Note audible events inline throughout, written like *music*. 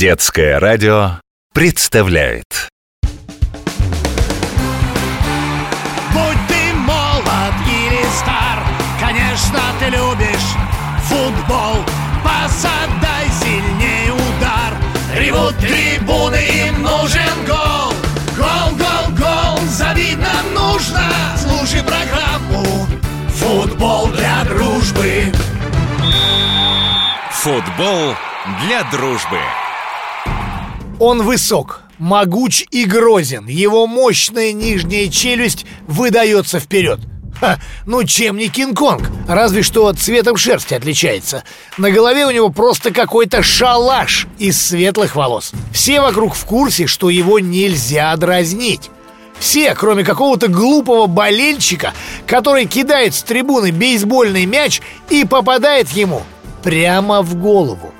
Детское радио представляет Будь ты молод или стар, конечно, ты любишь футбол. Посадай сильнее удар, ревут трибуны, им нужен гол. Гол, гол, гол, забить нам нужно. Слушай программу «Футбол для дружбы». Футбол для дружбы. Он высок, могуч и грозен. Его мощная нижняя челюсть выдается вперед. Ха, ну чем не Кинг-Конг? Разве что цветом шерсти отличается. На голове у него просто какой-то шалаш из светлых волос. Все вокруг в курсе, что его нельзя дразнить. Все, кроме какого-то глупого болельщика, который кидает с трибуны бейсбольный мяч и попадает ему прямо в голову.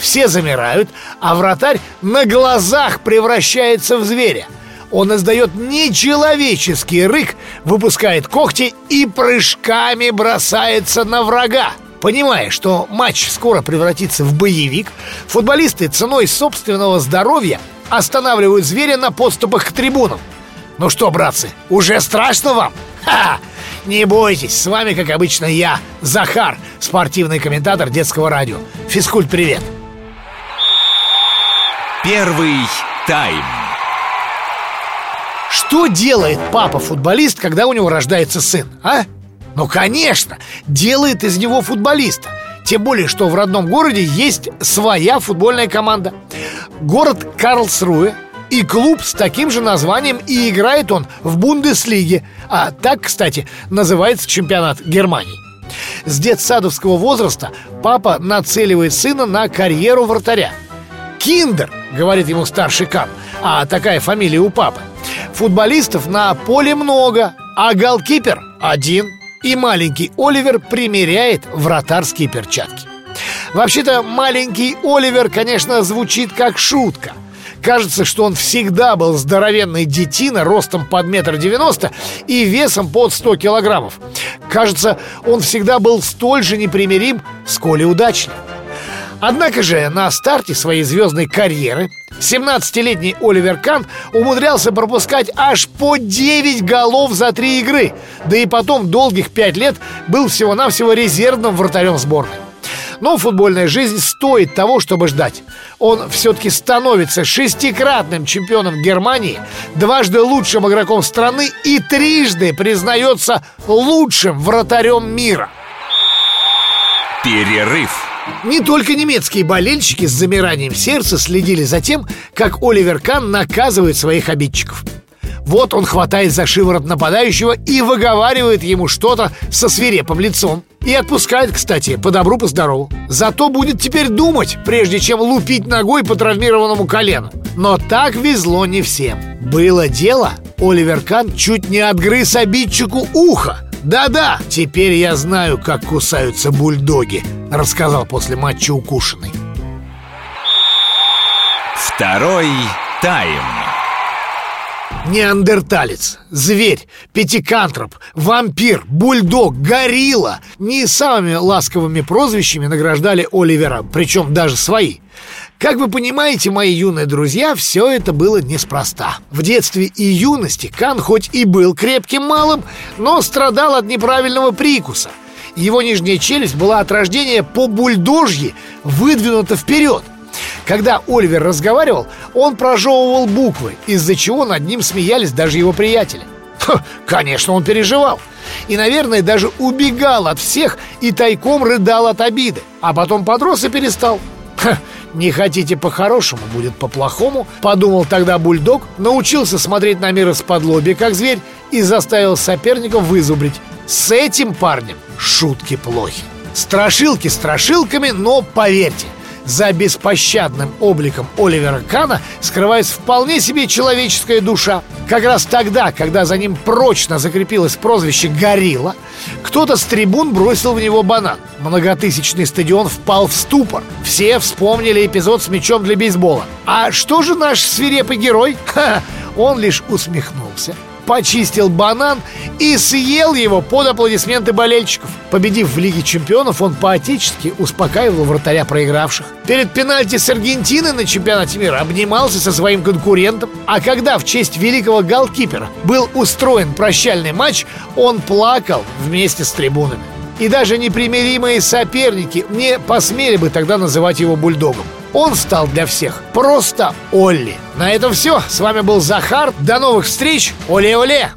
Все замирают, а вратарь на глазах превращается в зверя. Он издает нечеловеческий рык, выпускает когти и прыжками бросается на врага. Понимая, что матч скоро превратится в боевик, футболисты ценой собственного здоровья останавливают зверя на подступах к трибунам. Ну что, братцы, уже страшно вам? Ха! Не бойтесь, с вами, как обычно, я, Захар, спортивный комментатор детского радио. Физкульт, привет! Первый тайм. Что делает папа-футболист, когда у него рождается сын, а? Ну, конечно, делает из него футболиста. Тем более, что в родном городе есть своя футбольная команда. Город Карлсруэ и клуб с таким же названием И играет он в Бундеслиге. А так, кстати, называется чемпионат Германии. С детсадовского возраста папа нацеливает сына на карьеру вратаря Киндер, говорит ему старший Кан А такая фамилия у папы. Футболистов на поле много, а голкипер один. И маленький Оливер примеряет вратарские перчатки. Вообще-то маленький Оливер, конечно, звучит как шутка. Кажется, что он всегда был здоровенный детина ростом под метр девяносто и весом под 100 килограммов. Кажется, он всегда был столь же непримирим, сколь и удачлив. Однако же на старте своей звездной карьеры 17-летний Оливер Кан умудрялся пропускать аж по 9 голов за 3 игры Да и потом долгих 5 лет был всего-навсего резервным вратарем сборной но футбольная жизнь стоит того, чтобы ждать. Он все-таки становится шестикратным чемпионом Германии, дважды лучшим игроком страны и трижды признается лучшим вратарем мира. Перерыв. Не только немецкие болельщики с замиранием сердца следили за тем, как Оливер Кан наказывает своих обидчиков. Вот он хватает за шиворот нападающего и выговаривает ему что-то со свирепым лицом. И отпускает, кстати, по добру, по здорову. Зато будет теперь думать, прежде чем лупить ногой по травмированному колену. Но так везло не всем. Было дело, Оливер Кан чуть не отгрыз обидчику ухо. «Да-да, теперь я знаю, как кусаются бульдоги», — рассказал после матча укушенный. Второй тайм. Неандерталец, зверь, пятикантроп, вампир, бульдог, горилла Не самыми ласковыми прозвищами награждали Оливера, причем даже свои как вы понимаете, мои юные друзья, все это было неспроста. В детстве и юности Кан хоть и был крепким малым, но страдал от неправильного прикуса. Его нижняя челюсть была от рождения по бульдожьи выдвинута вперед. Когда Оливер разговаривал, он прожевывал буквы, из-за чего над ним смеялись даже его приятели. Ха, конечно, он переживал. И, наверное, даже убегал от всех и тайком рыдал от обиды. А потом подрос и перестал. Ха, не хотите по-хорошему, будет по-плохому Подумал тогда бульдог Научился смотреть на мир из-под лоби, как зверь И заставил соперников вызубрить С этим парнем шутки плохи Страшилки страшилками, но поверьте за беспощадным обликом Оливера Кана скрывается вполне себе человеческая душа. Как раз тогда, когда за ним прочно закрепилось прозвище «Горилла», кто-то с трибун бросил в него банан. Многотысячный стадион впал в ступор. Все вспомнили эпизод с мячом для бейсбола. А что же наш свирепый герой? *laughs* Ха, он лишь усмехнулся почистил банан и съел его под аплодисменты болельщиков. Победив в Лиге Чемпионов, он поотечески успокаивал вратаря проигравших. Перед пенальти с Аргентиной на чемпионате мира обнимался со своим конкурентом. А когда в честь великого голкипера был устроен прощальный матч, он плакал вместе с трибунами. И даже непримиримые соперники не посмели бы тогда называть его бульдогом. Он стал для всех просто Олли. На этом все. С вами был Захар. До новых встреч. Оле-оле!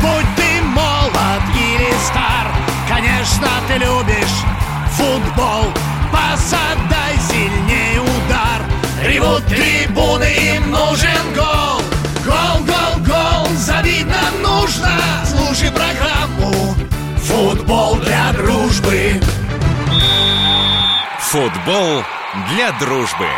Будь ты молод или стар, конечно, ты любишь футбол. Посадай сильнее удар. Ревут трибуны, им нужен гол. Гол, гол, гол, забить нам нужно. Футбол для дружбы.